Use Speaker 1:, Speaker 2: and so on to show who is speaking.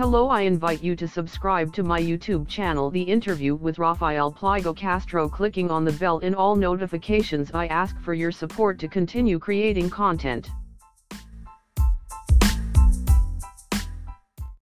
Speaker 1: Hello I invite you to subscribe to my YouTube channel The Interview with Rafael Pliego Castro clicking on the bell in all notifications I ask for your support to continue creating content.